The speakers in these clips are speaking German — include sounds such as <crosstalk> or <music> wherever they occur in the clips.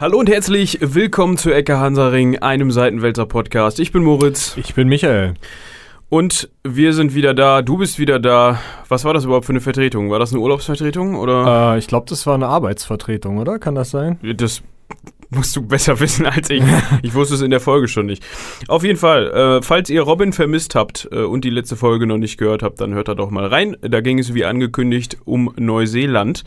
Hallo und herzlich willkommen zu Ecke Hansaring, einem Seitenwälzer Podcast. Ich bin Moritz. Ich bin Michael. Und wir sind wieder da, du bist wieder da. Was war das überhaupt für eine Vertretung? War das eine Urlaubsvertretung oder? Äh, ich glaube, das war eine Arbeitsvertretung, oder? Kann das sein? Das musst du besser <laughs> wissen als ich. Ich wusste es in der Folge schon nicht. Auf jeden Fall, äh, falls ihr Robin vermisst habt äh, und die letzte Folge noch nicht gehört habt, dann hört da doch mal rein. Da ging es wie angekündigt um Neuseeland.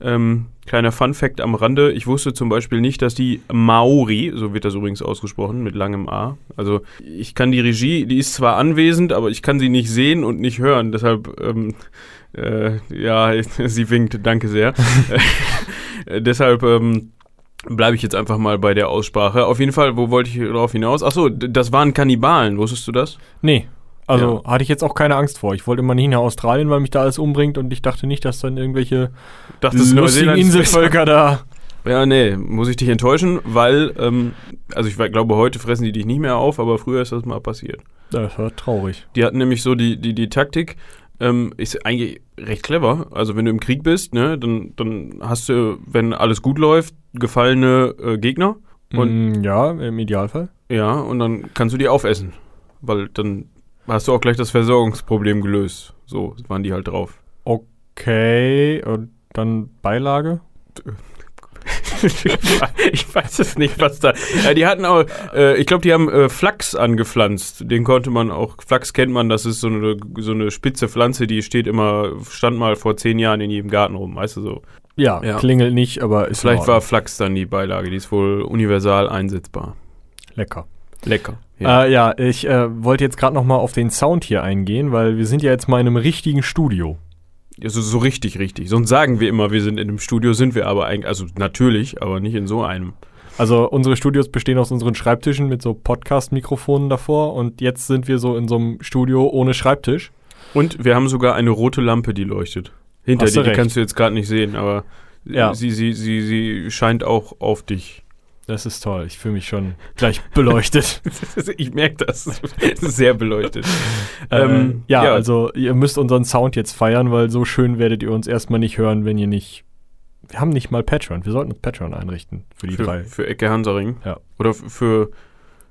Ähm, kleiner Fun Fact am Rande, ich wusste zum Beispiel nicht, dass die Maori, so wird das übrigens ausgesprochen, mit langem A, also ich kann die Regie, die ist zwar anwesend, aber ich kann sie nicht sehen und nicht hören, deshalb, ähm, äh, ja, <laughs> sie winkt, danke sehr. <laughs> äh, deshalb, ähm, bleibe ich jetzt einfach mal bei der Aussprache. Auf jeden Fall, wo wollte ich darauf hinaus? Achso, das waren Kannibalen, wusstest du das? Nee. Also ja. hatte ich jetzt auch keine Angst vor. Ich wollte immer nicht nach Australien, weil mich da alles umbringt und ich dachte nicht, dass dann irgendwelche lustigen Inselvölker <laughs> da. Ja, nee, muss ich dich enttäuschen, weil, ähm, also ich glaube, heute fressen die dich nicht mehr auf, aber früher ist das mal passiert. Das war traurig. Die hatten nämlich so die, die, die Taktik, ähm, ist eigentlich recht clever. Also wenn du im Krieg bist, ne, dann, dann hast du, wenn alles gut läuft, gefallene äh, Gegner. Und, mm, ja, im Idealfall. Ja, und dann kannst du die aufessen. Weil dann hast du auch gleich das Versorgungsproblem gelöst. So waren die halt drauf. Okay, und dann Beilage? Ich weiß es nicht, was da. Die hatten auch, äh, ich glaube, die haben äh, Flachs angepflanzt. Den konnte man auch, Flachs kennt man, das ist so eine, so eine spitze Pflanze, die steht immer, stand mal vor zehn Jahren in jedem Garten rum, weißt du so. Ja, ja. klingelt nicht, aber ist Vielleicht war Flachs dann die Beilage, die ist wohl universal einsetzbar. Lecker. Lecker. Ja, äh, ja ich äh, wollte jetzt gerade noch mal auf den Sound hier eingehen, weil wir sind ja jetzt mal in einem richtigen Studio. Also so richtig, richtig. Sonst sagen wir immer, wir sind in einem Studio, sind wir aber eigentlich, also natürlich, aber nicht in so einem. Also unsere Studios bestehen aus unseren Schreibtischen mit so Podcast-Mikrofonen davor und jetzt sind wir so in so einem Studio ohne Schreibtisch. Und wir haben sogar eine rote Lampe, die leuchtet. Hinter dir, die kannst du jetzt gerade nicht sehen, aber ja. sie, sie, sie, sie scheint auch auf dich. Das ist toll. Ich fühle mich schon gleich beleuchtet. <laughs> ich merke das. Sehr beleuchtet. ähm, ja, ja, also ihr müsst unseren Sound jetzt feiern, weil so schön werdet ihr uns erstmal nicht hören, wenn ihr nicht. Wir haben nicht mal Patreon. Wir sollten uns Patreon einrichten für die für, drei. Für Ecke Hansaring. Ja. Oder für,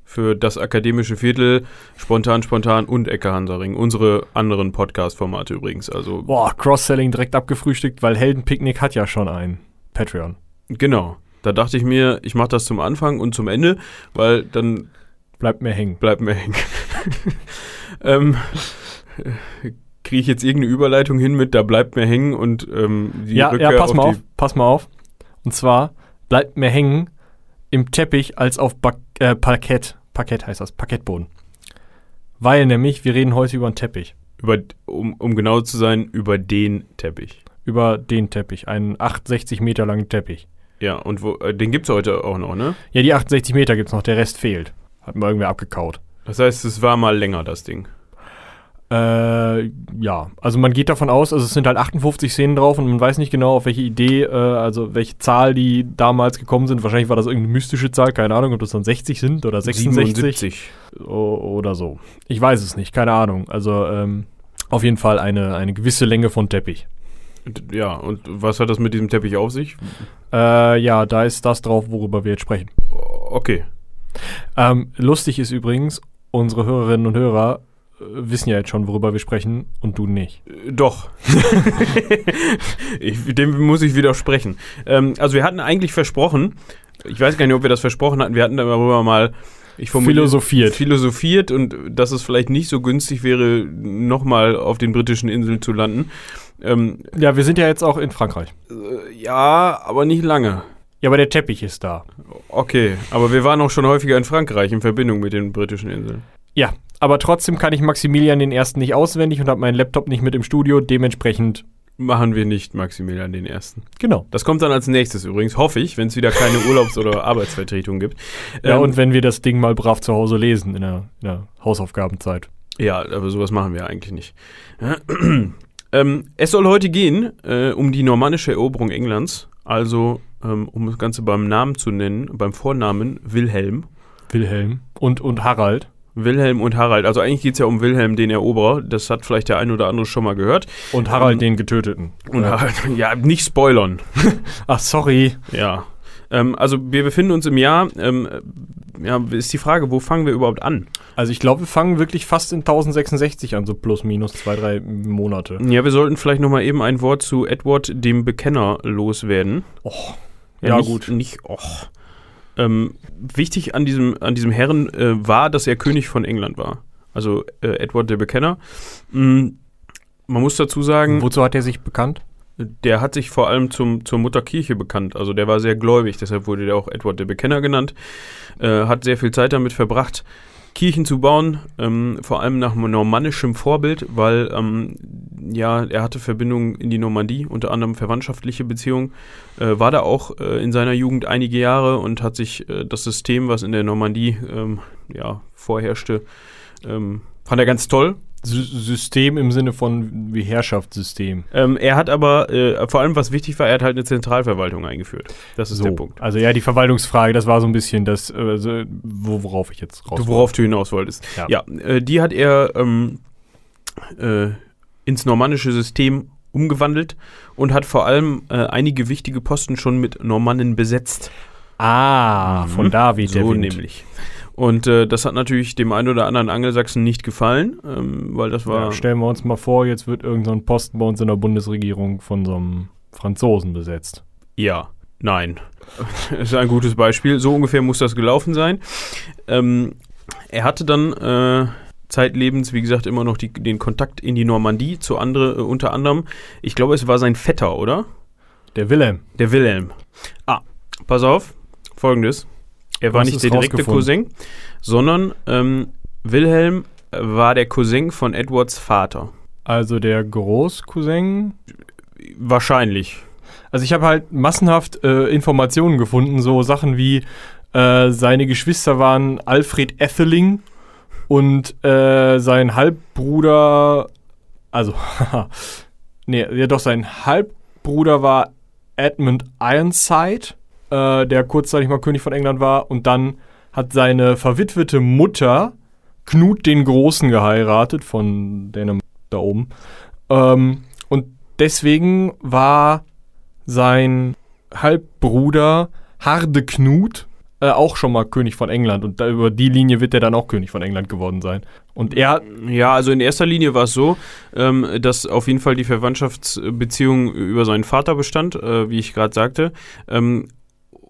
für das akademische Viertel, Spontan, Spontan und Ecke Hansaring. Unsere anderen Podcast-Formate übrigens. Also Boah, Cross-Selling direkt abgefrühstückt, weil Heldenpicknick hat ja schon ein Patreon. Genau. Da dachte ich mir, ich mache das zum Anfang und zum Ende, weil dann bleibt mir hängen. Bleibt mir hängen. <laughs> ähm, Kriege ich jetzt irgendeine Überleitung hin mit, da bleibt mir hängen und ähm, die ja, Rückkehr ja, pass mal auf, pass mal auf. Und zwar bleibt mir hängen im Teppich als auf ba äh, Parkett. Parkett heißt das, Parkettboden. Weil nämlich, wir reden heute über einen Teppich. Über, um, um genau zu sein, über den Teppich. Über den Teppich, einen 68 Meter langen Teppich. Ja, und wo, äh, den gibt es heute auch noch, ne? Ja, die 68 Meter gibt es noch, der Rest fehlt. Hat mal irgendwer abgekaut. Das heißt, es war mal länger, das Ding. Äh, ja, also man geht davon aus, also es sind halt 58 Szenen drauf und man weiß nicht genau, auf welche Idee, äh, also welche Zahl die damals gekommen sind. Wahrscheinlich war das irgendeine mystische Zahl, keine Ahnung, ob das dann 60 sind oder 66. 77. oder so. Ich weiß es nicht, keine Ahnung. Also ähm, auf jeden Fall eine, eine gewisse Länge von Teppich. Ja, und was hat das mit diesem Teppich auf sich? Äh, ja, da ist das drauf, worüber wir jetzt sprechen. Okay. Ähm, lustig ist übrigens, unsere Hörerinnen und Hörer äh, wissen ja jetzt schon, worüber wir sprechen und du nicht. Äh, doch. <laughs> ich, dem muss ich widersprechen. Ähm, also wir hatten eigentlich versprochen, ich weiß gar nicht, ob wir das versprochen hatten, wir hatten darüber mal philosophiert. philosophiert und dass es vielleicht nicht so günstig wäre, nochmal auf den britischen Inseln zu landen. Ähm, ja, wir sind ja jetzt auch in Frankreich. Äh, ja, aber nicht lange. Ja, aber der Teppich ist da. Okay, aber wir waren auch schon häufiger in Frankreich in Verbindung mit den britischen Inseln. Ja, aber trotzdem kann ich Maximilian den Ersten nicht auswendig und habe meinen Laptop nicht mit im Studio. Dementsprechend machen wir nicht Maximilian den Ersten. Genau. Das kommt dann als nächstes übrigens, hoffe ich, wenn es wieder keine <laughs> Urlaubs- oder Arbeitsvertretung gibt. Ja, ähm, und wenn wir das Ding mal brav zu Hause lesen in der, in der Hausaufgabenzeit. Ja, aber sowas machen wir eigentlich nicht. <clears throat> Ähm, es soll heute gehen äh, um die normannische Eroberung Englands, also ähm, um das Ganze beim Namen zu nennen, beim Vornamen Wilhelm. Wilhelm und, und Harald. Wilhelm und Harald. Also eigentlich geht es ja um Wilhelm, den Eroberer. Das hat vielleicht der ein oder andere schon mal gehört. Und Harald, ähm, den Getöteten. Und Harald, <laughs> ja, nicht spoilern. Ach, sorry. Ja. Ähm, also wir befinden uns im Jahr, ähm, ja, ist die Frage, wo fangen wir überhaupt an? Also ich glaube, wir fangen wirklich fast in 1066 an, so plus minus zwei, drei Monate. Ja, wir sollten vielleicht nochmal eben ein Wort zu Edward dem Bekenner loswerden. Och, Ja, Ja, nicht, gut. Nicht, och. Ähm, wichtig an diesem, an diesem Herren äh, war, dass er König von England war. Also äh, Edward der Bekenner. Mm, man muss dazu sagen, Wozu hat er sich bekannt? Der hat sich vor allem zum, zur Mutterkirche bekannt. Also der war sehr gläubig, deshalb wurde der auch Edward der Bekenner genannt. Äh, hat sehr viel Zeit damit verbracht, Kirchen zu bauen, ähm, vor allem nach normannischem Vorbild, weil ähm, ja, er hatte Verbindungen in die Normandie, unter anderem verwandtschaftliche Beziehungen, äh, war da auch äh, in seiner Jugend einige Jahre und hat sich äh, das System, was in der Normandie ähm, ja, vorherrschte, ähm, fand er ganz toll. Sy System im Sinne von wie Herrschaftssystem. Ähm, er hat aber, äh, vor allem was wichtig war, er hat halt eine Zentralverwaltung eingeführt. Das ist der Punkt. Also ja, die Verwaltungsfrage, das war so ein bisschen das, äh, so, wo, worauf ich jetzt raus Du, worauf du hinaus wolltest. Ja. Ja, äh, die hat er ähm, äh, ins normannische System umgewandelt und hat vor allem äh, einige wichtige Posten schon mit Normannen besetzt. Ah, von da weht der so Wind. nämlich. Und äh, das hat natürlich dem einen oder anderen Angelsachsen nicht gefallen, ähm, weil das war Ja, stellen wir uns mal vor, jetzt wird irgendein so ein Posten bei uns in der Bundesregierung von so einem Franzosen besetzt. Ja, nein. Das <laughs> ist ein gutes Beispiel. So ungefähr muss das gelaufen sein. Ähm, er hatte dann äh, zeitlebens, wie gesagt, immer noch die, den Kontakt in die Normandie zu andere, äh, unter anderem, ich glaube, es war sein Vetter, oder? Der Wilhelm. Der Wilhelm. Ah, pass auf, folgendes. Er war nicht der direkte. Cousin, sondern ähm, Wilhelm war der Cousin von Edwards Vater. Also der Großcousin. Wahrscheinlich. Also ich habe halt massenhaft äh, Informationen gefunden, so Sachen wie äh, seine Geschwister waren Alfred Etheling und äh, sein Halbbruder, also, <laughs> nee, ja doch, sein Halbbruder war Edmund Ironside, äh, der kurzzeitig mal König von England war und dann hat seine verwitwete Mutter Knut den Großen geheiratet von Dänemark da oben. Ähm, und deswegen war sein Halbbruder Harde Knut äh, auch schon mal König von England. Und da, über die Linie wird er dann auch König von England geworden sein. Und er. Ja, also in erster Linie war es so, ähm, dass auf jeden Fall die Verwandtschaftsbeziehung über seinen Vater bestand, äh, wie ich gerade sagte. Ähm,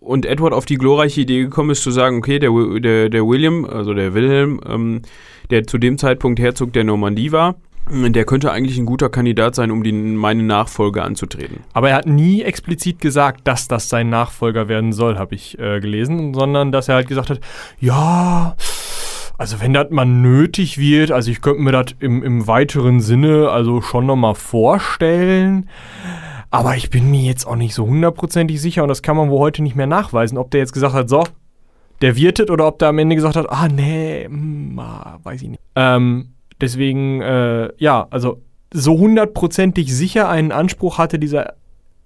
und Edward auf die glorreiche Idee gekommen ist, zu sagen, okay, der, der, der William, also der Wilhelm, ähm, der zu dem Zeitpunkt Herzog der Normandie war, der könnte eigentlich ein guter Kandidat sein, um die, meine Nachfolge anzutreten. Aber er hat nie explizit gesagt, dass das sein Nachfolger werden soll, habe ich äh, gelesen, sondern dass er halt gesagt hat, ja, also wenn das mal nötig wird, also ich könnte mir das im, im weiteren Sinne also schon nochmal vorstellen. Aber ich bin mir jetzt auch nicht so hundertprozentig sicher und das kann man wohl heute nicht mehr nachweisen, ob der jetzt gesagt hat, so, der wirtet oder ob der am Ende gesagt hat, ah nee, hm, ah, weiß ich nicht. Ähm, deswegen, äh, ja, also so hundertprozentig sicher einen Anspruch hatte dieser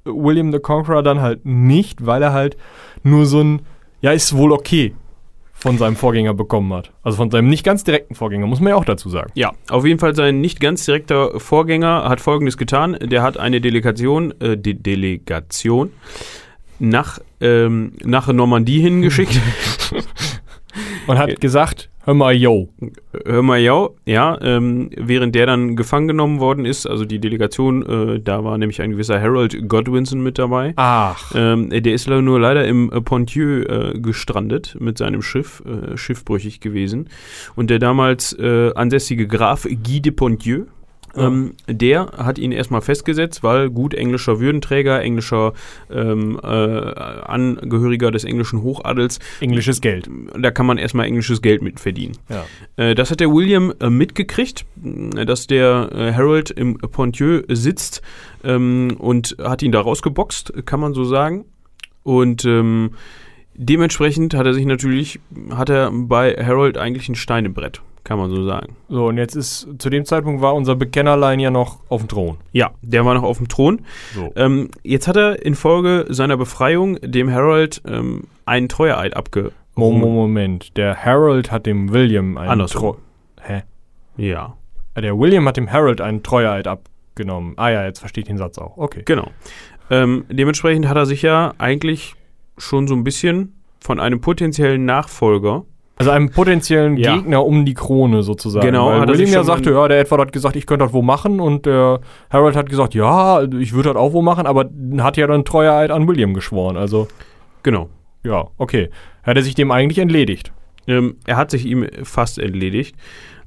William the Conqueror dann halt nicht, weil er halt nur so ein, ja, ist wohl okay von seinem Vorgänger bekommen hat. Also von seinem nicht ganz direkten Vorgänger, muss man ja auch dazu sagen. Ja, auf jeden Fall sein nicht ganz direkter Vorgänger hat Folgendes getan. Der hat eine Delegation, äh, De Delegation nach, ähm, nach Normandie hingeschickt. <laughs> Und hat gesagt, hör mal, yo. Hör mal, ja, ja, ähm, während der dann gefangen genommen worden ist, also die Delegation, äh, da war nämlich ein gewisser Harold Godwinson mit dabei. Ach. Ähm, der ist nur leider im äh, Pontieu äh, gestrandet mit seinem Schiff, äh, schiffbrüchig gewesen. Und der damals äh, ansässige Graf Guy de Pontieu, ähm, der hat ihn erstmal festgesetzt, weil gut englischer Würdenträger, englischer ähm, äh, Angehöriger des englischen Hochadels, Englisches Geld. da kann man erstmal englisches Geld mit verdienen. Ja. Äh, das hat der William äh, mitgekriegt, dass der äh, Harold im Pontieu sitzt ähm, und hat ihn da rausgeboxt, kann man so sagen. Und ähm, dementsprechend hat er sich natürlich, hat er bei Harold eigentlich ein Steinebrett, kann man so sagen. So, und jetzt ist, zu dem Zeitpunkt war unser Bekennerlein ja noch auf dem Thron. Ja, der war noch auf dem Thron. So. Ähm, jetzt hat er infolge seiner Befreiung dem Harold ähm, einen Treueeid abge... Moment, Moment. Der Harold hat dem William einen Andersrum. Hä? Ja, Äh, Der William hat dem Harold einen Treueid abgenommen. Ah ja, jetzt verstehe ich den Satz auch. Okay. Genau. Ähm, dementsprechend hat er sich ja eigentlich schon so ein bisschen von einem potenziellen Nachfolger. Also einem potenziellen Ja. Gegner um die Krone sozusagen. Genau, Weil hat William ja sagte, ja, der Edward hat gesagt, ich könnte das wo machen und der Harold hat gesagt, ja, ich würde das auch wo machen, aber hat ja dann Treueeid an William geschworen. Also, Genau. ja, okay. Hat er sich dem eigentlich entledigt? Ähm, er hat sich ihm fast entledigt.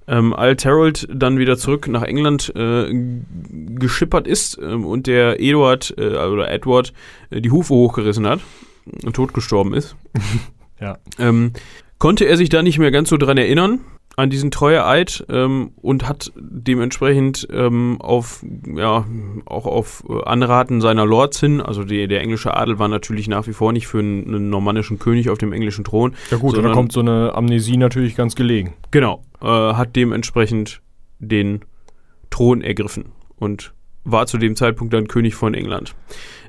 Ähm, als Harold dann wieder zurück nach England äh, geschippert ist ähm, und der Eduard äh, oder Edward äh, die Hufe hochgerissen hat und totgestorben ist, <laughs> Ja. ähm, konnte er sich da nicht mehr ganz so dran erinnern an diesen Treueeid ähm, und hat dementsprechend ähm, auf ja auch auf äh, Anraten seiner Lords hin, also die, der englische Adel war natürlich nach wie vor nicht für einen, einen normannischen König auf dem englischen Thron, Ja gut, da Sondern- kommt so eine Amnesie natürlich ganz gelegen. Genau, äh, hat dementsprechend den Thron ergriffen und war zu dem Zeitpunkt dann König von England.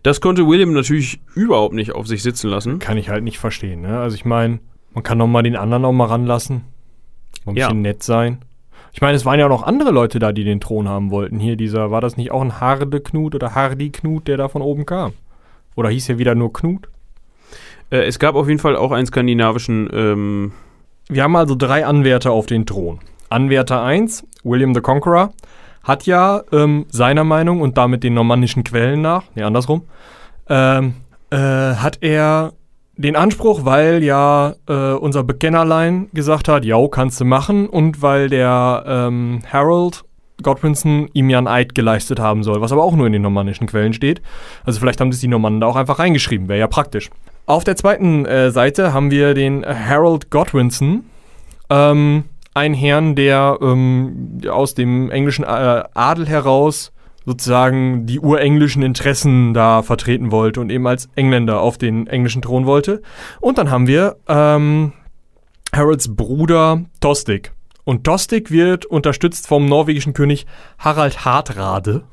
Das konnte William natürlich überhaupt nicht auf sich sitzen lassen. Kann ich halt nicht verstehen. Ne? Also ich meine, man kann doch mal den anderen auch mal ranlassen. Mal ein Ja. bisschen nett sein. Ich meine, es waren ja auch noch andere Leute da, die den Thron haben wollten. Hier dieser, war das nicht auch ein Harde-Knut oder Hardy-Knut, der da von oben kam? Oder hieß er wieder nur Knut? Äh, es gab auf jeden Fall auch einen skandinavischen, ähm, Wir haben also drei Anwärter auf den Thron. Anwärter 1, William the Conqueror, hat ja ähm, seiner Meinung und damit den normannischen Quellen nach, nee, andersrum, ähm, äh, hat er den Anspruch, weil ja äh, unser Bekennerlein gesagt hat, ja, kannst du machen und weil der ähm, Harold Godwinson ihm ja einen Eid geleistet haben soll, was aber auch nur in den normannischen Quellen steht. Also vielleicht haben das die Normannen da auch einfach reingeschrieben, wäre ja praktisch. Auf der zweiten äh, Seite haben wir den Harold Godwinson, ähm, ein Herrn, der ähm, aus dem englischen äh, Adel heraus sozusagen die urenglischen Interessen da vertreten wollte und eben als Engländer auf den englischen Thron wollte. Und dann haben wir ähm, Harolds Bruder Tostig. Und Tostig wird unterstützt vom norwegischen König Harald Hardrade.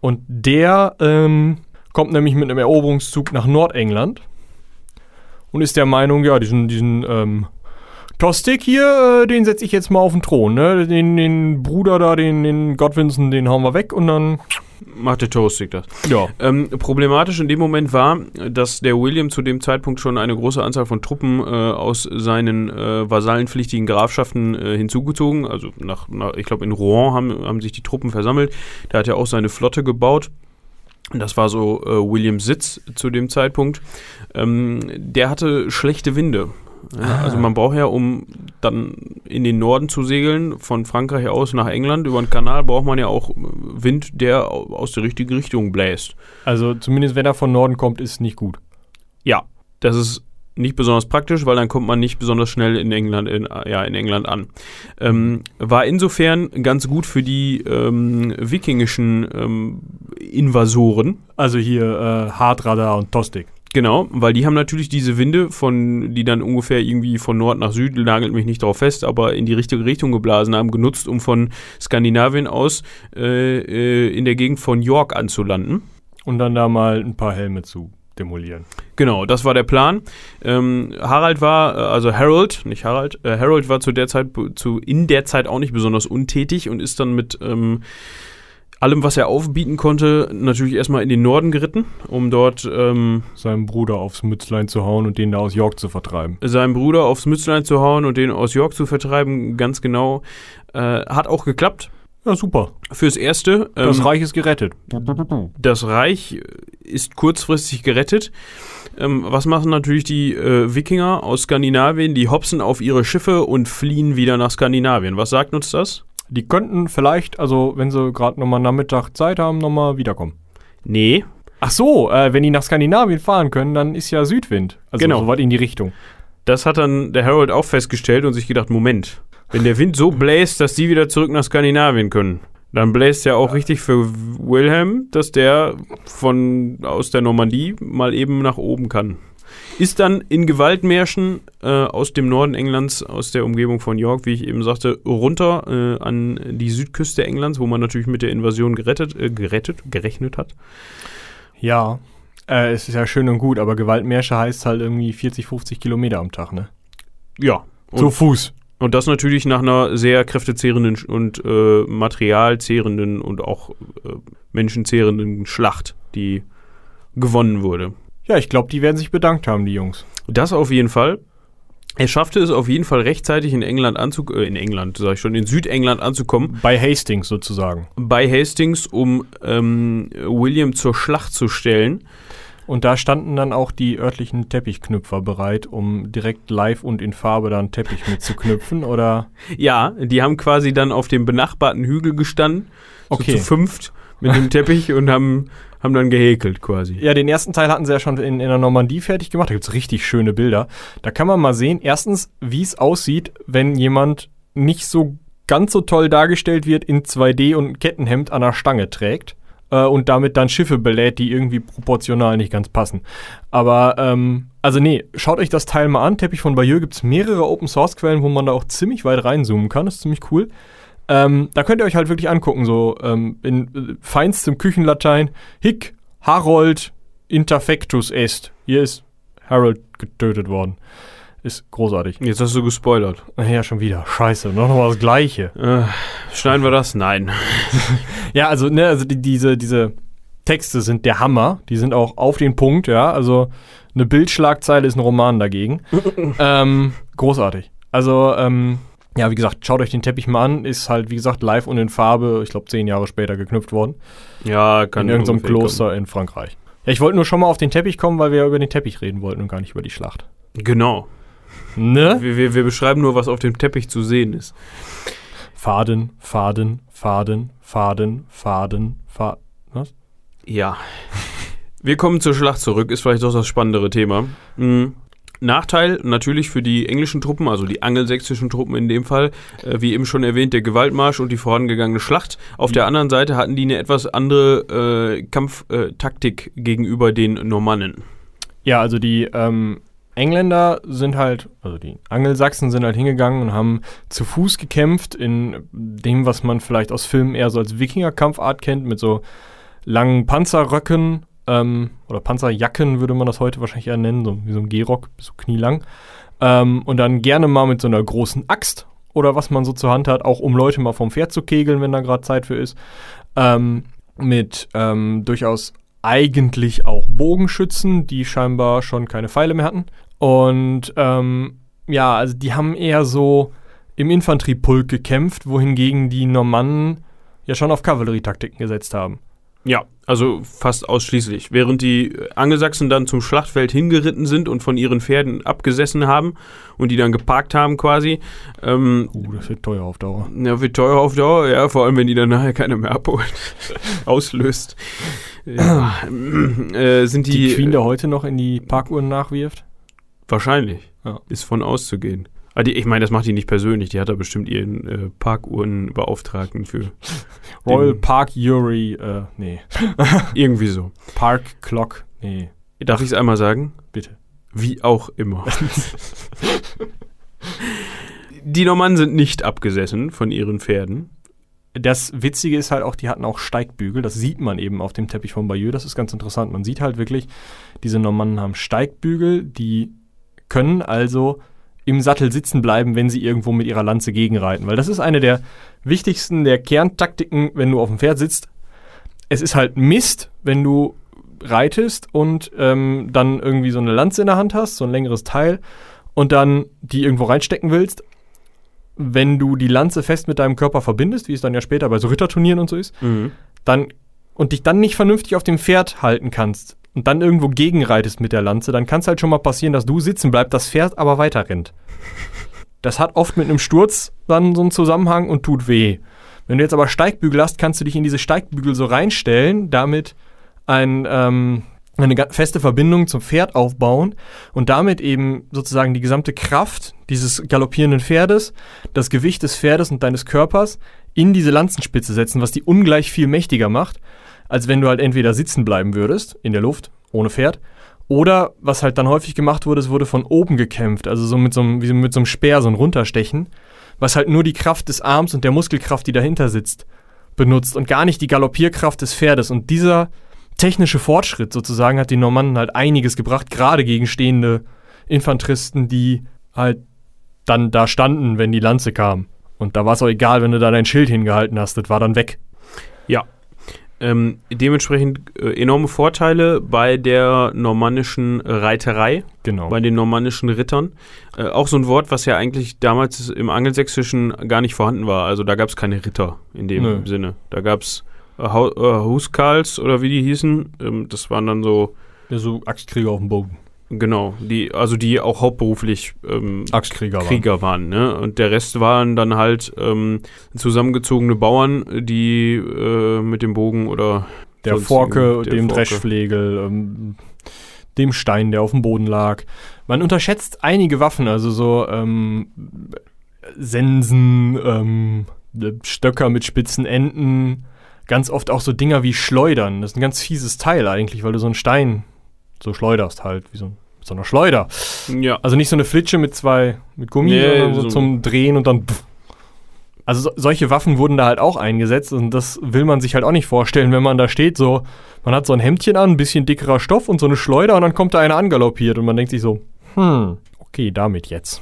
Und der ähm, kommt nämlich mit einem Eroberungszug nach Nordengland und ist der Meinung, ja, diesen, diesen ähm, Tostig hier, äh, den setze ich jetzt mal auf den Thron. Ne? Den, den Bruder da, den, den Godwinson, den hauen wir weg und dann, machte Toastig das. ja. Ähm, problematisch in dem Moment war, dass der William zu dem Zeitpunkt schon eine große Anzahl von Truppen äh, aus seinen äh, vasallenpflichtigen Grafschaften äh, hinzugezogen. Also nach, nach ich glaube in Rouen haben, haben sich die Truppen versammelt. Da hat er auch seine Flotte gebaut. Das war so äh, Williams Sitz zu dem Zeitpunkt. Ähm, der hatte schlechte Winde. Ja, Also man braucht ja, um dann in den Norden zu segeln, von Frankreich aus nach England, über den Kanal, braucht man ja auch Wind, der au- aus der richtigen Richtung bläst. Also zumindest wenn er von Norden kommt, ist nicht gut. Ja, das ist nicht besonders praktisch, weil dann kommt man nicht besonders schnell in England, in, ja, in England an. Ähm, war insofern ganz gut für die ähm, wikingischen ähm, Invasoren. Also hier äh, Hardrada und Tostig. Genau, weil die haben natürlich diese Winde, von, die dann ungefähr irgendwie von Nord nach Süd, nagelt mich nicht darauf fest, aber in die richtige Richtung geblasen haben, genutzt, um von Skandinavien aus äh, äh, in der Gegend von York anzulanden. Und dann da mal ein paar Helme zu demolieren. Genau, das war der Plan. Ähm, Harald war, äh, also Harold, nicht Harald, äh, Harold war zu der Zeit, zu, in der Zeit auch nicht besonders untätig und ist dann mit ähm, allem, was er aufbieten konnte, natürlich erstmal in den Norden geritten, um dort ähm, Seinem Bruder aufs Mützlein zu hauen und den da aus York zu vertreiben. seinem Bruder aufs Mützlein zu hauen und den aus York zu vertreiben, ganz genau. Äh, hat auch geklappt. Ja, super. Fürs Erste. Ähm, Das Reich ist gerettet. das Reich ist kurzfristig gerettet. Ähm, was machen natürlich die äh, Wikinger aus Skandinavien? Die hopsen auf ihre Schiffe und fliehen wieder nach Skandinavien. Was sagt uns das? Die könnten vielleicht, also wenn sie gerade nochmal Nachmittag Zeit haben, nochmal wiederkommen. Nee. Ach so, äh, wenn die nach Skandinavien fahren können, dann ist ja Südwind. Also Genau. so weit in die Richtung. Das hat dann der Harold auch festgestellt und sich gedacht, Moment, wenn der Wind so bläst, dass die wieder zurück nach Skandinavien können, dann bläst ja auch richtig für Wilhelm, dass der von aus der Normandie mal eben nach oben kann. Ist dann in Gewaltmärschen äh, aus dem Norden Englands, aus der Umgebung von York, wie ich eben sagte, runter äh, an die Südküste Englands, wo man natürlich mit der Invasion gerettet, äh, gerettet, gerechnet hat. Ja, äh, es ist ja schön und gut, aber Gewaltmärsche heißt halt irgendwie 40, 50 Kilometer am Tag, ne? Ja. Zu Fuß. Und das natürlich nach einer sehr kräftezehrenden und äh, materialzehrenden und auch äh, menschenzehrenden Schlacht, die gewonnen wurde. Ja, ich glaube, die werden sich bedankt haben, die Jungs. Das auf jeden Fall. Er schaffte es auf jeden Fall rechtzeitig in England anzukommen, äh, in England, sag ich schon, in Südengland anzukommen. Bei Hastings sozusagen. Bei Hastings, um ähm, William zur Schlacht zu stellen. Und da standen dann auch die örtlichen Teppichknüpfer bereit, um direkt live und in Farbe dann Teppich mitzuknüpfen, oder? <laughs> Ja, die haben quasi dann auf dem benachbarten Hügel gestanden, Okay. so zu fünft mit dem Teppich und haben, haben dann gehäkelt quasi. Ja, den ersten Teil hatten sie ja schon in, in der Normandie fertig gemacht. Da gibt es richtig schöne Bilder. Da kann man mal sehen, erstens, wie es aussieht, wenn jemand nicht so ganz so toll dargestellt wird in 2D und ein Kettenhemd an der Stange trägt äh, und damit dann Schiffe belädt, die irgendwie proportional nicht ganz passen. Aber, ähm, also nee, schaut euch das Teil mal an. Teppich von Bayeux gibt es mehrere Open-Source-Quellen, wo man da auch ziemlich weit reinzoomen kann. Das ist ziemlich cool. Ähm, da könnt ihr euch halt wirklich angucken, so ähm, in äh, feinstem Küchenlatein. Hic, Harold, interfectus est. Hier ist Harold getötet worden. Ist großartig. Jetzt hast du gespoilert. Ja, schon wieder. Scheiße. Noch mal das Gleiche. Äh, schneiden wir das? Nein. <laughs> Ja, also, ne, also die, diese, diese Texte sind der Hammer. Die sind auch auf den Punkt, ja. Also eine Bildschlagzeile ist ein Roman dagegen. <laughs> ähm, großartig. Also, ähm, ja, wie gesagt, schaut euch den Teppich mal an. Ist halt, wie gesagt, live und in Farbe, ich glaube, zehn Jahre später geknüpft worden. Ja, kann in irgendeinem Kloster in Frankreich. Ja, ich wollte nur schon mal auf den Teppich kommen, weil wir ja über den Teppich reden wollten und gar nicht über die Schlacht. kommen. Genau. Ne? Wir, wir, wir beschreiben nur, was auf dem Teppich zu sehen ist. Faden, Faden, Faden, Faden, Faden, Faden. Was? Ja. Wir kommen zur Schlacht zurück, ist vielleicht doch das spannendere Thema. Mhm. Nachteil natürlich für die englischen Truppen, also die angelsächsischen Truppen in dem Fall, äh, wie eben schon erwähnt, der Gewaltmarsch und die vorangegangene Schlacht. Auf der anderen Seite hatten die eine etwas andere äh, Kampftaktik gegenüber den Normannen. Ja, also die ähm, Engländer sind halt, also die Angelsachsen sind halt hingegangen und haben zu Fuß gekämpft in dem, was man vielleicht aus Filmen eher so als Wikingerkampfart kennt, mit so langen Panzerröcken ähm, oder Panzerjacken würde man das heute wahrscheinlich eher nennen, so wie so ein Gehrock, so knielang. Ähm, und dann gerne mal mit so einer großen Axt oder was man so zur Hand hat, auch um Leute mal vom Pferd zu kegeln, wenn da gerade Zeit für ist. Ähm, mit ähm, durchaus eigentlich auch Bogenschützen, die scheinbar schon keine Pfeile mehr hatten. Und ähm, ja, also die haben eher so im Infanteriepulk gekämpft, wohingegen die Normannen ja schon auf Kavallerietaktiken gesetzt haben. Ja, also fast ausschließlich. Während die Angelsachsen dann zum Schlachtfeld hingeritten sind und von ihren Pferden abgesessen haben und die dann geparkt haben quasi, ähm, Uh, das wird teuer auf Dauer. Ja, wird teuer auf Dauer, ja, vor allem wenn die dann nachher keine mehr abholt, <laughs> auslöst. Ja, äh, sind die, Die Queen da heute noch in die Parkuhren nachwirft? wahrscheinlich, Ja. ist von auszugehen. Aber die, ich meine, das macht die nicht persönlich, die hat da bestimmt ihren äh, Parkuhrenbeauftragten für <laughs> Royal Park Urey, äh, nee. <laughs> irgendwie so. Park Clock, nee. Darf ich es einmal sagen? Bitte. Wie auch immer. <laughs> die Normannen sind nicht abgesessen von ihren Pferden. Das Witzige ist halt auch, die hatten auch Steigbügel. Das sieht man eben auf dem Teppich von Bayeux. Das ist ganz interessant. Man sieht halt wirklich, diese Normannen haben Steigbügel, die können also im Sattel sitzen bleiben, wenn sie irgendwo mit ihrer Lanze gegenreiten. Weil das ist eine der wichtigsten, der Kerntaktiken, wenn du auf dem Pferd sitzt. Es ist halt Mist, wenn du reitest und ähm, dann irgendwie so eine Lanze in der Hand hast, so ein längeres Teil, und dann die irgendwo reinstecken willst. Wenn du die Lanze fest mit deinem Körper verbindest, wie es dann ja später bei so Ritterturnieren und so ist, dann und dich dann nicht vernünftig auf dem Pferd halten kannst und dann irgendwo gegenreitest mit der Lanze, dann kann es halt schon mal passieren, dass du sitzen bleibst, das Pferd aber weiter rennt. Das hat oft mit einem Sturz dann so einen Zusammenhang und tut weh. Wenn du jetzt aber Steigbügel hast, kannst du dich in diese Steigbügel so reinstellen, damit ein, ähm, eine feste Verbindung zum Pferd aufbauen und damit eben sozusagen die gesamte Kraft dieses galoppierenden Pferdes, das Gewicht des Pferdes und deines Körpers in diese Lanzenspitze setzen, was die ungleich viel mächtiger macht, als wenn du halt entweder sitzen bleiben würdest in der Luft ohne Pferd oder was halt dann häufig gemacht wurde, es wurde von oben gekämpft, also so mit so einem, wie mit so einem Speer, so ein Runterstechen, was halt nur die Kraft des Arms und der Muskelkraft, die dahinter sitzt, benutzt und gar nicht die Galoppierkraft des Pferdes. Und dieser technische Fortschritt sozusagen hat den Normannen halt einiges gebracht, gerade gegen stehende Infanteristen, die halt dann da standen, wenn die Lanze kam. Und da war es auch egal, wenn du da dein Schild hingehalten hast, das war dann weg. Ja. Ähm, dementsprechend äh, enorme Vorteile bei der normannischen Reiterei, Genau. bei den normannischen Rittern. Äh, auch so ein Wort, was ja eigentlich damals im Angelsächsischen gar nicht vorhanden war. Also da gab es keine Ritter in dem Nö. Sinne. Da gab es äh, äh, Huskarls oder wie die hießen. Ähm, das waren dann so, Ja, so Axtkrieger auf dem Bogen. Genau, die, also die auch hauptberuflich ähm, Axtkrieger. waren. Krieger waren, ne? Und der Rest waren dann halt ähm, zusammengezogene Bauern, die äh, mit dem Bogen oder Der Forke, der dem Forke. Dreschflegel, ähm, dem Stein, der auf dem Boden lag. Man unterschätzt einige Waffen, also so ähm, Sensen, ähm, Stöcker mit spitzen Enden, ganz oft auch so Dinger wie Schleudern. Das ist ein ganz fieses Teil eigentlich, weil du so einen Stein so schleuderst halt, wie so, ein, mit so einer Schleuder. Ja, Also nicht so eine Flitsche mit zwei, mit Gummi, Nee, sondern so, so- zum Drehen und dann. pff. Also so, solche Waffen wurden da halt auch eingesetzt und das will man sich halt auch nicht vorstellen, wenn man da steht, so, man hat so ein Hemdchen an, ein bisschen dickerer Stoff und so eine Schleuder und dann kommt da einer angaloppiert und man denkt sich so, hm, okay, damit jetzt.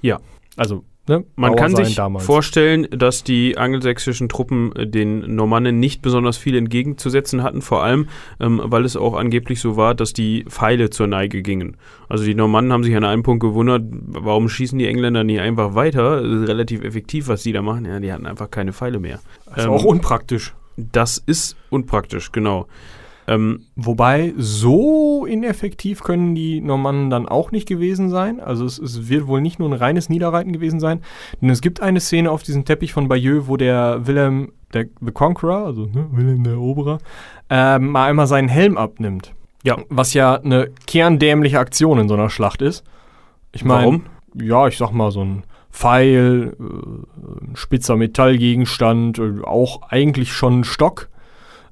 Ja. Also, ne? Man Bauer kann sich damals. vorstellen, dass die angelsächsischen Truppen äh, den Normannen nicht besonders viel entgegenzusetzen hatten, vor allem, ähm, weil es auch angeblich so war, dass die Pfeile zur Neige gingen. Also die Normannen haben sich an einem Punkt gewundert, warum schießen die Engländer nicht einfach weiter? Das ist relativ effektiv, was die da machen. Ja, die hatten einfach keine Pfeile mehr. Das ist ähm, auch unpraktisch. Das ist unpraktisch, genau. Ähm, Wobei, so ineffektiv können die Normannen dann auch nicht gewesen sein. Also es, es wird wohl nicht nur ein reines Niederreiten gewesen sein. Denn es gibt eine Szene auf diesem Teppich von Bayeux, wo der Wilhelm, der The Conqueror, also ne, Wilhelm der Eroberer, ähm, mal einmal seinen Helm abnimmt. Ja. Was ja eine kerndämliche Aktion in so einer Schlacht ist. Ich meine, Warum? ja, ich sag mal so ein Pfeil, äh, ein spitzer Metallgegenstand, äh, auch eigentlich schon ein Stock.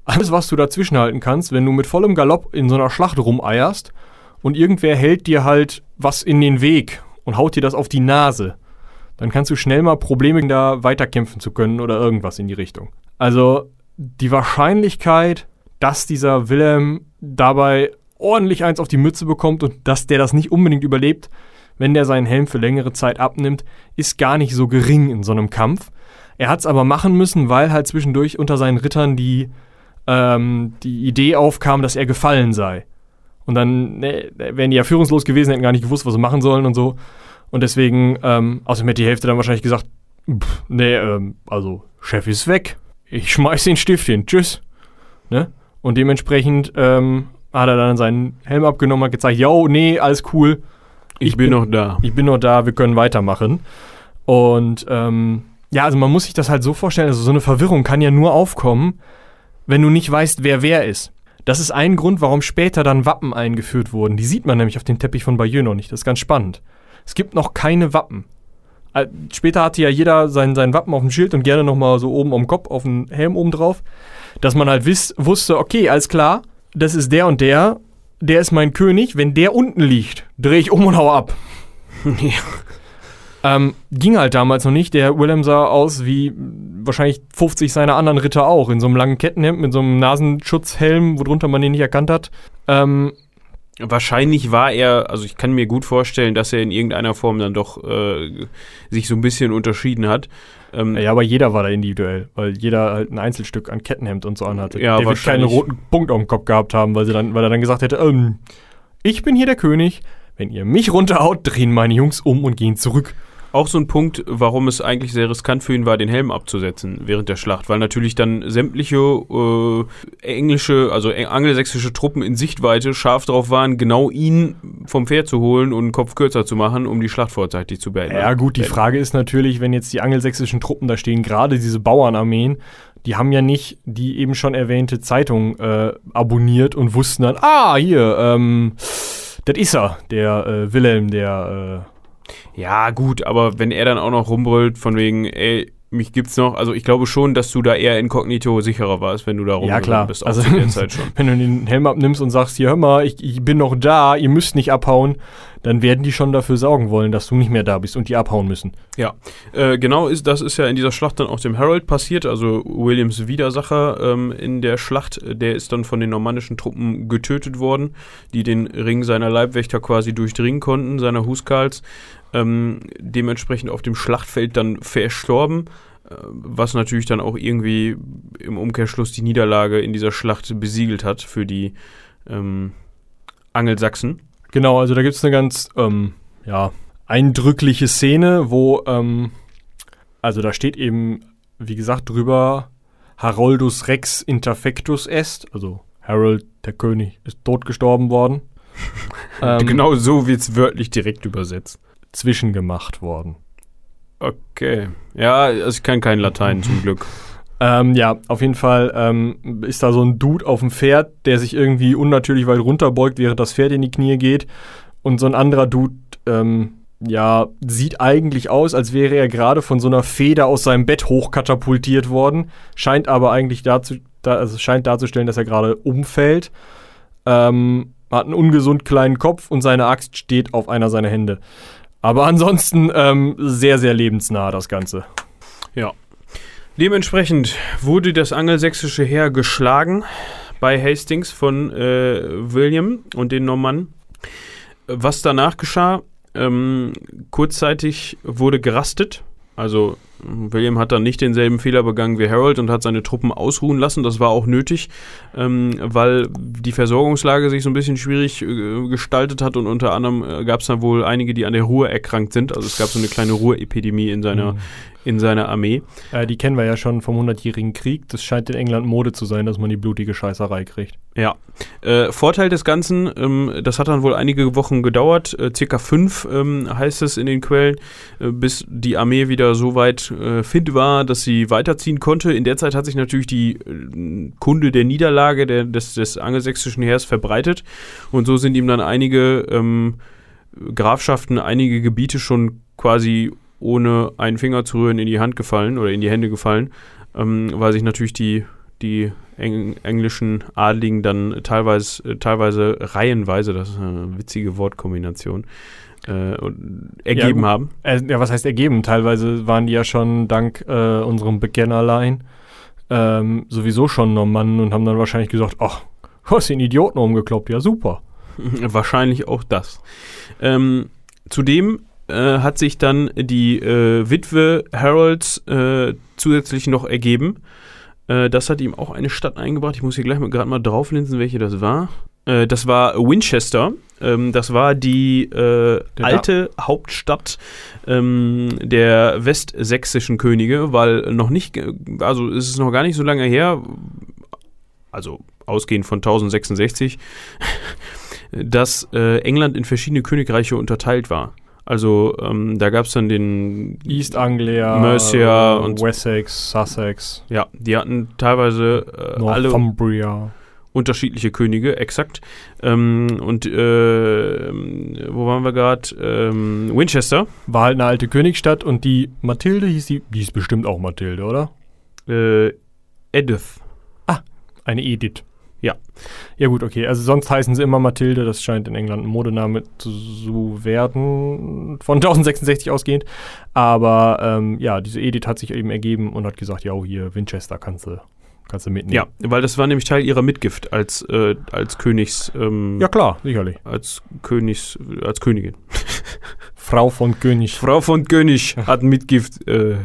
Alles, was du dazwischen halten kannst, wenn du mit vollem Galopp in so einer Schlacht rumeierst und irgendwer hält dir halt was in den Weg und haut dir das auf die Nase, dann kannst du schnell mal Probleme da weiterkämpfen zu können oder irgendwas in die Richtung. Also die Wahrscheinlichkeit, dass dieser Wilhelm dabei ordentlich eins auf die Mütze bekommt und dass der das nicht unbedingt überlebt, wenn der seinen Helm für längere Zeit abnimmt, ist gar nicht so gering in so einem Kampf. Er hat es aber machen müssen, weil halt zwischendurch unter seinen Rittern die, ähm, die Idee aufkam, dass er gefallen sei. Und dann ne, wären die ja führungslos gewesen, hätten gar nicht gewusst, was sie machen sollen und so. Und deswegen, ähm, außerdem hätte die Hälfte dann wahrscheinlich gesagt, pff, nee, ähm, also Chef ist weg. Ich schmeiß den Stift hin. Tschüss. Ne? Und dementsprechend ähm, hat er dann seinen Helm abgenommen, hat gezeigt, yo, nee, alles cool. ich, ich bin bin- noch da. Ich bin noch da, wir können weitermachen. Und ähm, ja, also man muss sich das halt so vorstellen, also so eine Verwirrung kann ja nur aufkommen, wenn du nicht weißt, wer wer ist. Das ist ein Grund, warum später dann Wappen eingeführt wurden. Die sieht man nämlich auf dem Teppich von Bayeux noch nicht. Das ist ganz spannend. Es gibt noch keine Wappen. Äh, Später hatte ja jeder sein, sein Wappen auf dem Schild und gerne nochmal so oben am Kopf auf dem Helm oben drauf. Dass man halt wiss, wusste, okay, alles klar, das ist der und der, der ist mein König. Wenn der unten liegt, drehe ich um und hau ab. <laughs> Ähm, ging halt damals noch nicht. Der Willem sah aus wie wahrscheinlich 50 seiner anderen Ritter auch. In so einem langen Kettenhemd mit so einem Nasenschutzhelm, worunter man ihn nicht erkannt hat. Ähm, Wahrscheinlich war er, also ich kann mir gut vorstellen, dass er in irgendeiner Form dann doch äh, sich so ein bisschen unterschieden hat. Ähm, ja, aber jeder war da individuell, weil jeder halt ein Einzelstück an Kettenhemd und so anhatte. Ja, Der wird keinen roten Punkt auf dem Kopf gehabt haben, weil, sie dann, weil er dann gesagt hätte, ähm, ich bin hier der König. Wenn ihr mich runterhaut, drehen meine Jungs um und gehen zurück. Auch so ein Punkt, warum es eigentlich sehr riskant für ihn war, den Helm abzusetzen während der Schlacht, weil natürlich dann sämtliche äh, englische, also angelsächsische Truppen in Sichtweite scharf drauf waren, genau ihn vom Pferd zu holen und den Kopf kürzer zu machen, um die Schlacht vorzeitig zu beenden. Ja, gut, die Beenden. Frage ist natürlich, wenn jetzt die angelsächsischen Truppen da stehen, gerade diese Bauernarmeen, die haben ja nicht die eben schon erwähnte Zeitung äh, abonniert und wussten dann, ah, hier, ähm, das ist er, der äh, Wilhelm, der, Ja, gut, aber wenn er dann auch noch rumbrüllt, von wegen, ey, mich gibt's noch, also ich glaube schon, dass du da eher inkognito sicherer warst, wenn du da äh, ja klar, bist, also zu der Zeit schon. <laughs> wenn du den Helm abnimmst und sagst, hier, hör mal, ich, ich bin noch da, ihr müsst nicht abhauen, dann werden die schon dafür sorgen wollen, dass du nicht mehr da bist und die abhauen müssen. Ja, äh, genau, ist, das ist ja in dieser Schlacht dann auch dem Harold passiert, also Williams Widersacher ähm, in der Schlacht, der ist dann von den normannischen Truppen getötet worden, die den Ring seiner Leibwächter quasi durchdringen konnten, seiner Huskarls, ähm, dementsprechend auf dem Schlachtfeld dann verstorben. was natürlich dann auch irgendwie im Umkehrschluss die Niederlage in dieser Schlacht besiegelt hat für die ähm, Angelsachsen. Genau, also da gibt es eine ganz ähm, ja, eindrückliche Szene, wo, ähm, also da steht eben, wie gesagt, drüber, Haroldus Rex interfectus est, also Harold, der König, ist tot gestorben worden. <laughs> ähm, genau so wird es wörtlich direkt übersetzt. Zwischengemacht worden. Okay. Ja, also ich kann kein Latein zum <laughs> Glück. Ähm, ja, auf jeden Fall ähm, ist da so ein Dude auf dem Pferd, der sich irgendwie unnatürlich weit runterbeugt, während das Pferd in die Knie geht. Und so ein anderer Dude, ähm, ja, sieht eigentlich aus, als wäre er gerade von so einer Feder aus seinem Bett hochkatapultiert worden. Scheint aber eigentlich dazu, da, also scheint darzustellen, dass er gerade umfällt. Ähm, hat einen ungesund kleinen Kopf und seine Axt steht auf einer seiner Hände. Aber ansonsten ähm, sehr, sehr lebensnah das Ganze. Ja. Dementsprechend wurde das angelsächsische Heer geschlagen bei Hastings von äh, William und den Normannen. Was danach geschah, ähm, kurzzeitig wurde gerastet. Also William hat dann nicht denselben Fehler begangen wie Harold und hat seine Truppen ausruhen lassen. Das war auch nötig, ähm, weil die Versorgungslage sich so ein bisschen schwierig äh, gestaltet hat und unter anderem äh, gab es dann wohl einige, die an der Ruhr erkrankt sind. Also es gab so eine kleine Ruhrepidemie in seiner, mhm in seiner Armee. Äh, die kennen wir ja schon vom Hundertjährigen Krieg. Das scheint in England Mode zu sein, dass man die blutige Scheißerei kriegt. Ja. Äh, Vorteil des Ganzen, ähm, das hat dann wohl einige Wochen gedauert, äh, circa fünf ähm, heißt es in den Quellen, äh, bis die Armee wieder so weit äh, fit war, dass sie weiterziehen konnte. In der Zeit hat sich natürlich die äh, Kunde der Niederlage der, des, des angelsächsischen Heers verbreitet und so sind ihm dann einige ähm, Grafschaften, einige Gebiete schon quasi ohne einen Finger zu rühren in die Hand gefallen oder in die Hände gefallen, ähm, weil sich natürlich die, die Eng englischen Adligen dann teilweise, äh, teilweise reihenweise, das ist eine witzige Wortkombination, äh, ergeben ja, haben. Äh, ja, was heißt ergeben? Teilweise waren die ja schon dank äh, unserem Bekennerlein ähm, sowieso schon Normannen und haben dann wahrscheinlich gesagt, ach, du hast den Idioten umgekloppt, ja super. <laughs> Wahrscheinlich auch das. Ähm, zudem äh, hat sich dann die äh, Witwe Harolds äh, zusätzlich noch ergeben. Das hat ihm auch eine Stadt eingebracht. Ich muss hier gleich mal gerade mal drauflinsen, welche das war. Äh, das war Winchester. Ähm, das war die alte da Hauptstadt ähm, der westsächsischen Könige, weil noch nicht, also es ist noch gar nicht so lange her, also ausgehend von 1066, <laughs> dass England in verschiedene Königreiche unterteilt war. Also ähm, da gab es dann den East Anglia, Mercia und Wessex, Sussex. Ja, die hatten teilweise äh, alle unterschiedliche Könige, exakt. Ähm, und äh, wo waren wir gerade? Ähm, Winchester. War halt eine alte Königsstadt und die Mathilde hieß die, die hieß bestimmt auch Mathilde, oder? Äh, Edith. Ah, eine Edith. Ja. Ja gut, okay. Also sonst heißen sie immer Mathilde. Das scheint in England ein Modename zu werden, von <laughs> 1066 ausgehend. Aber ähm, ja, diese Edith hat sich eben ergeben und hat gesagt, ja, hier, Winchester kannst du, kannst du mitnehmen. Ja, weil das war nämlich Teil ihrer Mitgift als, äh, als Königs... Ähm, ja klar, sicherlich. Als Königs... als Königin. <laughs> Frau von König. Frau von König <laughs> hat Mitgift äh,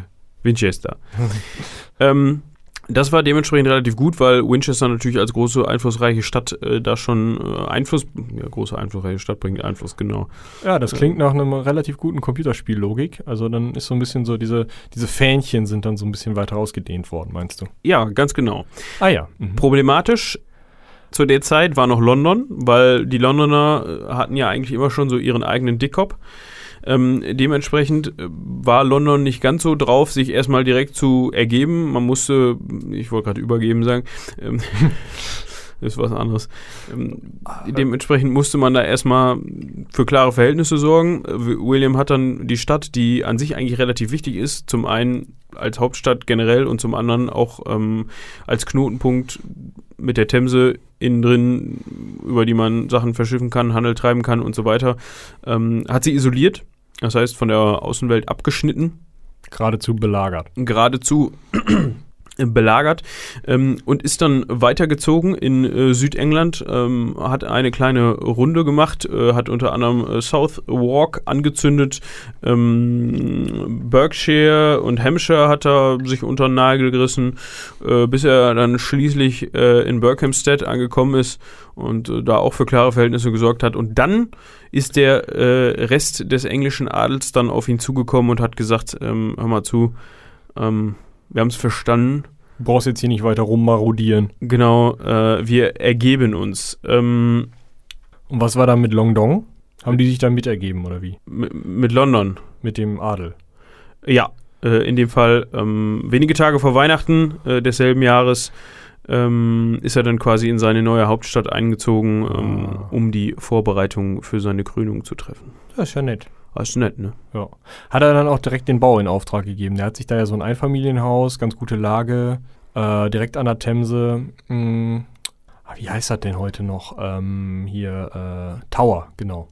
Winchester. <laughs> ähm, das war dementsprechend relativ gut, weil Winchester natürlich als große, einflussreiche Stadt äh, da schon äh, Einfluss, ja, große, einflussreiche Stadt bringt Einfluss, genau. Ja, das klingt nach einer relativ guten Computerspiellogik. Also dann ist so ein bisschen so, diese, diese Fähnchen sind dann so ein bisschen weiter ausgedehnt worden, meinst du? Ja, ganz genau. Ah ja. Mhm. Problematisch zu der Zeit war noch London, weil die Londoner äh, hatten ja eigentlich immer schon so ihren eigenen Dickkopf. Ähm, dementsprechend äh, war London nicht ganz so drauf, sich erstmal direkt zu ergeben. Man musste, ich wollte gerade übergeben sagen, ähm, <laughs> ist was anderes. Ähm, dementsprechend musste man da erstmal für klare Verhältnisse sorgen. William hat dann die Stadt, die an sich eigentlich relativ wichtig ist, zum einen als Hauptstadt generell und zum anderen auch ähm, als Knotenpunkt mit der Themse innen drin, über die man Sachen verschiffen kann, Handel treiben kann und so weiter, ähm, hat sie isoliert das heißt, von der Außenwelt abgeschnitten. Geradezu belagert. Geradezu belagert ähm, und ist dann weitergezogen in äh, Südengland, ähm, hat eine kleine Runde gemacht, äh, hat unter anderem äh, Southwark angezündet, ähm, Berkshire und Hampshire hat er sich unter den Nagel gerissen, äh, bis er dann schließlich äh, in Berkhamsted angekommen ist und äh, da auch für klare Verhältnisse gesorgt hat. Und dann ist der Rest des englischen Adels dann auf ihn zugekommen und hat gesagt, ähm, hör mal zu, ähm, wir haben es verstanden. Du brauchst jetzt hier nicht weiter rummarodieren. Genau, äh, wir ergeben uns. Ähm, Und was war da mit Long Dong? Haben die sich dann mitergeben oder wie? Mit London. Mit dem Adel. Ja, äh, in dem Fall ähm, wenige Tage vor Weihnachten äh, desselben Jahres ähm, ist er dann quasi in seine neue Hauptstadt eingezogen, ähm, ah. um die Vorbereitungen für seine Krönung zu treffen. Das ist ja nett. Das ist nett, ne? Ja. Hat er dann auch direkt den Bau in Auftrag gegeben. Der hat sich da ja so ein Einfamilienhaus, ganz gute Lage, äh, direkt an der Themse. Mh, hm, wie heißt das denn heute noch? Ähm, hier, äh, Tower, genau.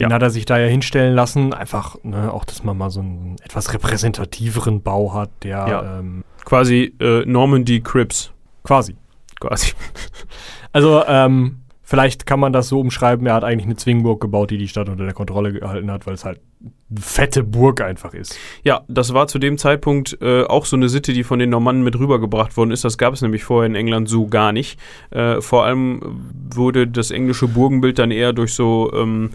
Den ja. hat er sich da ja hinstellen lassen. Einfach, ne, auch, dass man mal so einen etwas repräsentativeren Bau hat, der. Ja. Ähm, Quasi äh, Normandy Crips. Quasi. Quasi. also, ähm, Vielleicht kann man das so umschreiben, er hat eigentlich eine Zwingburg gebaut, die die Stadt unter der Kontrolle gehalten hat, weil es halt eine fette Burg einfach ist. Ja, das war zu dem Zeitpunkt äh, auch so eine Sitte, die von den Normannen mit rübergebracht worden ist. Das gab es nämlich vorher in England so gar nicht. Äh, vor allem wurde das englische Burgenbild dann eher durch so ähm,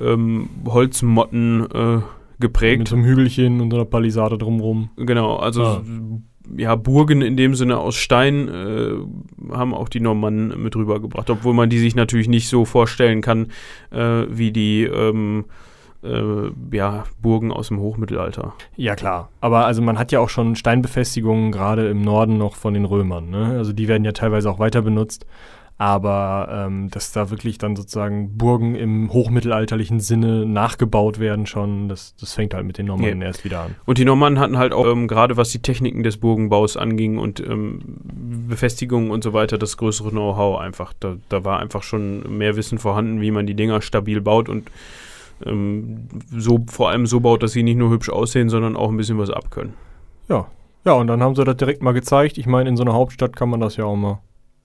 ähm, Holzmotten äh, geprägt. Mit so einem Hügelchen und so einer Palisade drumrum. Genau, also ah ja, Burgen in dem Sinne aus Stein äh, haben auch die Normannen mit rübergebracht, obwohl man die sich natürlich nicht so vorstellen kann äh, wie die ähm, äh, ja, Burgen aus dem Hochmittelalter. Ja, klar. Aber also man hat ja auch schon Steinbefestigungen gerade im Norden noch von den Römern. Ne? Also die werden ja teilweise auch weiter benutzt. Aber ähm, dass da wirklich dann sozusagen Burgen im hochmittelalterlichen Sinne nachgebaut werden schon, das, das fängt halt mit den Normannen ja. erst wieder an. Und die Normannen hatten halt auch, ähm, gerade was die Techniken des Burgenbaus anging und ähm, Befestigungen und so weiter, das größere Know-how einfach. Da, da war einfach schon mehr Wissen vorhanden, wie man die Dinger stabil baut und ähm, so vor allem so baut, dass sie nicht nur hübsch aussehen, sondern auch ein bisschen was abkönnen. Ja. Ja, und dann haben sie das direkt mal gezeigt. Ich meine, in so einer Hauptstadt kann man das ja auch mal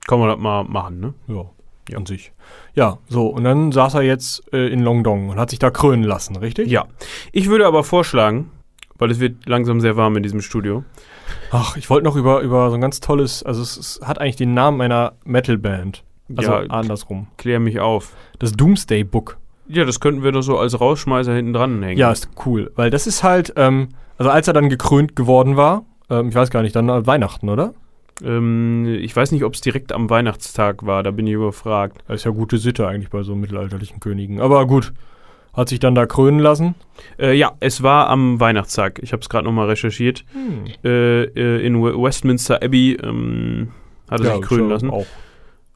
kann man das mal machen, ne? Ja, ja. an sich. Ja, so, und dann saß er jetzt äh, in Longdong und hat sich da krönen lassen, richtig? Ja. Ich würde aber vorschlagen, weil es wird langsam sehr warm in diesem Studio. Ach, ich wollte noch über, über so ein ganz tolles, also es, es hat eigentlich den Namen einer Metalband. Also ja, andersrum. Klär mich auf. Das Doomsday Book. Ja, das könnten wir doch so als Rausschmeißer hinten dran hängen. Ja, ist cool. Weil das ist halt, ähm, also als er dann gekrönt geworden war, ähm, ich weiß gar nicht, dann Weihnachten, oder? Ähm, ich weiß nicht, ob es direkt am Weihnachtstag war, da bin ich überfragt. Das ist ja gute Sitte eigentlich bei so mittelalterlichen Königen. Aber gut, hat sich dann da krönen lassen? Äh, ja, es war am Weihnachtstag. Ich habe es gerade nochmal recherchiert. Hm. Äh, äh, in Westminster Abbey ähm, hat er ja, sich krönen lassen. Auch.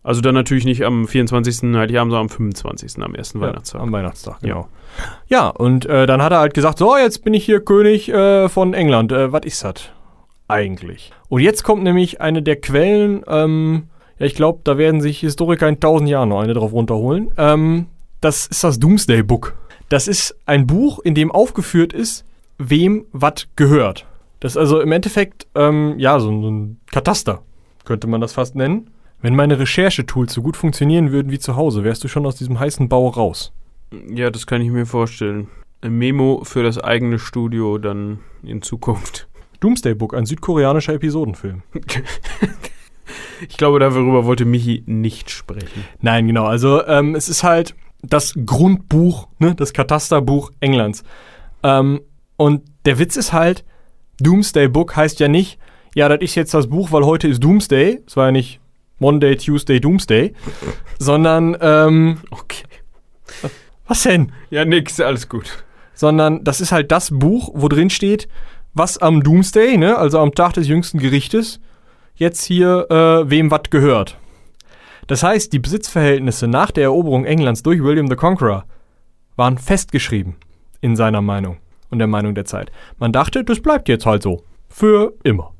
Also dann natürlich nicht am 24. Heiligabend, sondern am 25. am ersten ja, Weihnachtstag. Am Weihnachtstag, genau. Ja, ja und äh, dann hat er halt gesagt, so, jetzt bin ich hier König äh, von England. Was ist das? Eigentlich. Und jetzt kommt nämlich eine der Quellen, ähm, ja, ich glaube, da werden sich Historiker in tausend Jahren noch eine drauf runterholen. Ähm, das ist das Doomsday Book. Das ist ein Buch, in dem aufgeführt ist, wem was gehört. Das ist also im Endeffekt, ähm, ja, so, so ein Kataster, könnte man das fast nennen. Wenn meine Recherchetools so gut funktionieren würden wie zu Hause, wärst du schon aus diesem heißen Bau raus. Ja, das kann ich mir vorstellen. Ein Memo für das eigene Studio dann in Zukunft. Doomsday Book, ein südkoreanischer Episodenfilm. <laughs> ich glaube, darüber wollte Michi nicht sprechen. Nein, genau. Also ähm, es ist halt das Grundbuch, ne, das Katasterbuch Englands. Ähm, und der Witz ist halt, Doomsday Book heißt ja nicht, ja, das ist jetzt das Buch, weil heute ist Doomsday. Es war ja nicht Monday, Tuesday, Doomsday, <laughs> sondern ähm, okay. Was denn? Ja, nix, alles gut. Sondern das ist halt das Buch, wo drin steht, was am Doomsday, ne, also am Tag des jüngsten Gerichtes, jetzt hier äh, wem was gehört. Das heißt, die Besitzverhältnisse nach der Eroberung Englands durch William the Conqueror waren festgeschrieben in seiner Meinung und der Meinung der Zeit. Man dachte, das bleibt jetzt halt so. Für immer.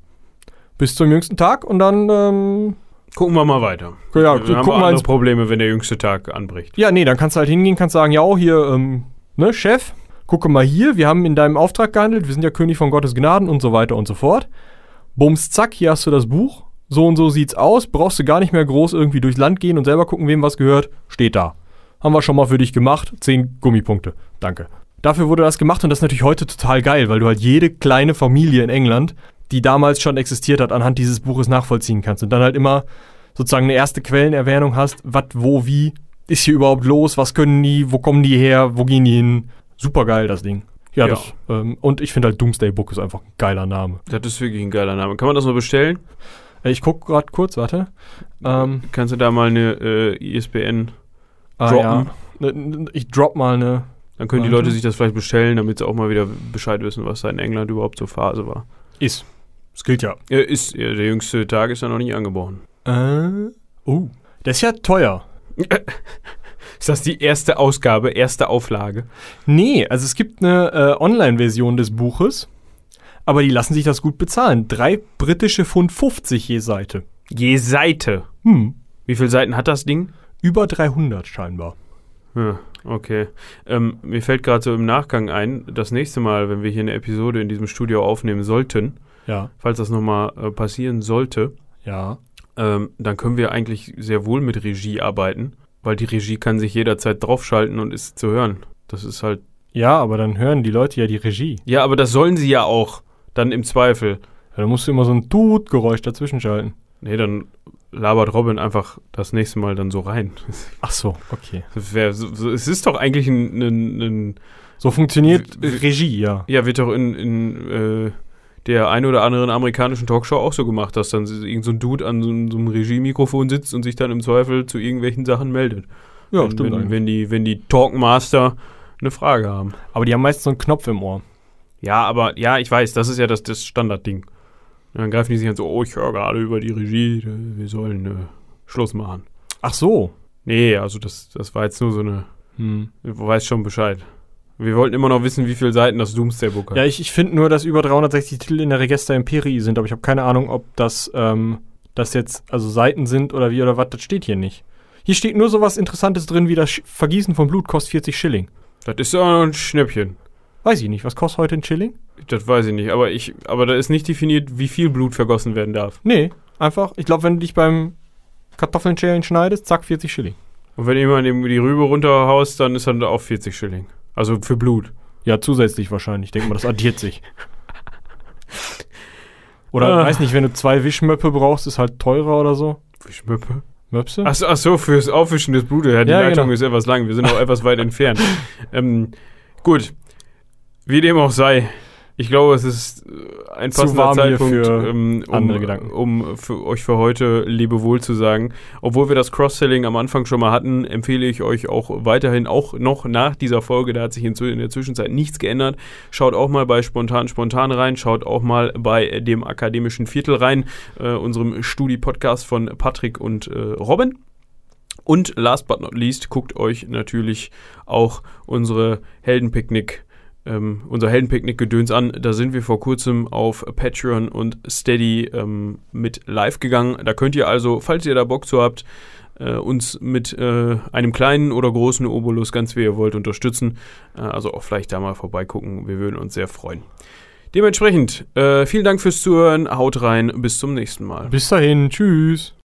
Bis zum jüngsten Tag und dann ähm, Gucken wir mal weiter. Ja, wir haben wir andere Probleme, wenn der jüngste Tag anbricht. Ja, nee, dann kannst du halt hingehen, kannst sagen, ja, hier, ähm, ne, Chef, gucke mal hier, wir haben in deinem Auftrag gehandelt, wir sind ja König von Gottes Gnaden und so weiter und so fort. Bums, zack, hier hast du das Buch. So und so sieht's aus. Brauchst du gar nicht mehr groß irgendwie durchs Land gehen und selber gucken, wem was gehört. Steht da. Haben wir schon mal für dich gemacht. Zehn Gummipunkte. Danke. Dafür wurde das gemacht und das ist natürlich heute total geil, weil du halt jede kleine Familie in England, die damals schon existiert hat, anhand dieses Buches nachvollziehen kannst. Und dann halt immer sozusagen eine erste Quellenerwähnung hast, was, wo, wie ist hier überhaupt los, was können die, wo kommen die her, wo gehen die hin. Super geil, das Ding. Ja, Ja. Das, ähm, und ich finde halt Doomsday Book ist einfach ein geiler Name. Das ist wirklich ein geiler Name. Kann man das noch bestellen? Äh, Ich gucke gerade kurz, warte. Ähm, Kannst du da mal eine äh, ISBN ah, Droppen. ja. Ne- Ich drop mal eine. Dann können die. Leute sich das vielleicht bestellen, damit sie auch mal wieder Bescheid wissen, was da in England überhaupt zur Phase war. Ist. Das gilt ja. Ja, ist, ja, der jüngste Tag ist ja noch nicht angebrochen. Äh, oh. Das ist ja teuer. <laughs> Ist das die erste Ausgabe, erste Auflage? Nee, also es gibt eine äh, Online-Version des Buches, aber die lassen sich das gut bezahlen. Drei britische Pfund 50 je Seite. Je Seite. Hm. Wie viele Seiten hat das Ding? Über 300 scheinbar. Ja, okay. Ähm, mir fällt gerade so im Nachgang ein, das nächste Mal, wenn wir hier eine Episode in diesem Studio aufnehmen sollten, Ja. falls das nochmal äh, passieren sollte, Ja. ähm, dann können wir eigentlich sehr wohl mit Regie arbeiten, weil die Regie kann sich jederzeit draufschalten und ist zu hören. Das ist halt. Ja, aber dann hören die Leute ja die Regie. Ja, aber das sollen sie ja auch. Dann im Zweifel. Ja, dann musst du immer so ein Tut-Geräusch dazwischen schalten. Nee, dann labert Robin einfach das nächste Mal dann so rein. Ach so, okay. Wär, so, es ist doch eigentlich ein, ein, ein So funktioniert w- Regie, ja. Ja, wird doch in, in äh, der ein oder anderen amerikanischen Talkshow auch so gemacht, dass dann irgend so ein Dude an so, einem- so einem Regiemikrofon sitzt und sich dann im Zweifel zu irgendwelchen Sachen meldet. Ja, wenn, stimmt wenn, wenn die, wenn die Talkmaster eine Frage haben. Aber die haben meist so einen Knopf im Ohr. Ja, aber ja, ich weiß, das ist ja das, das Standardding. Dann greifen die sich an so, oh, ich höre gerade über die Regie, wir sollen äh, Schluss machen. Ach so. Nee, also das, das war jetzt nur so eine, Hm. du weißt schon Bescheid. Wir wollten immer noch wissen, wie viele Seiten das Doomsday Book hat. Ja, ich, ich finde nur, dass über 360 Titel in der Register Imperii sind, aber ich habe keine Ahnung, ob das, ähm, das jetzt also Seiten sind oder wie oder was, das steht hier nicht. Hier steht nur sowas Interessantes drin, wie das Sch Vergießen von Blut kostet 40 Schilling. Das ist doch ein Schnäppchen. Weiß ich nicht, was kostet heute ein Schilling? Das weiß ich nicht, aber ich, aber da ist nicht definiert, wie viel Blut vergossen werden darf. Nee, einfach, ich glaube, wenn du dich beim Kartoffeln schneidest, zack, 40 Schilling. Und wenn jemand eben die Rübe runterhaust, dann ist dann auch 40 Schilling. Also für Blut. Ja, zusätzlich wahrscheinlich. Ich denke mal, das addiert sich. Oder, Ah. weiß nicht, wenn du zwei Wischmöppe brauchst, ist halt teurer oder so. Wischmöppe. Möpse? Ach so, ach so, fürs Aufwischen des Blutes. Ja, die Ja, Leitung genau. ist etwas lang. Wir sind auch <laughs> etwas weit entfernt. Ähm, gut. Wie dem auch sei. Ich glaube, es ist äh, ein passender Zeitpunkt, für ähm, um, um für euch für heute Lebewohl zu sagen. Obwohl wir das Cross-Selling am Anfang schon mal hatten, empfehle ich euch auch weiterhin, auch noch nach dieser Folge, da hat sich in, in der Zwischenzeit nichts geändert. Schaut auch mal bei Spontan Spontan rein, schaut auch mal bei dem akademischen Viertel rein, äh, unserem Studi-Podcast von Patrick und äh, Robin. Und last but not least, guckt euch natürlich auch unsere Heldenpicknick, ähm, unser Heldenpicknick-Gedöns an. Da sind wir vor kurzem auf Patreon und Steady ähm, mit live gegangen. Da könnt ihr also, falls ihr da Bock zu habt, äh, uns mit äh, einem kleinen oder großen Obolus, ganz wie ihr wollt, unterstützen. Äh, also auch vielleicht da mal vorbeigucken. Wir würden uns sehr freuen. Dementsprechend, äh, vielen Dank fürs Zuhören. Haut rein. Bis zum nächsten Mal. Bis dahin, tschüss.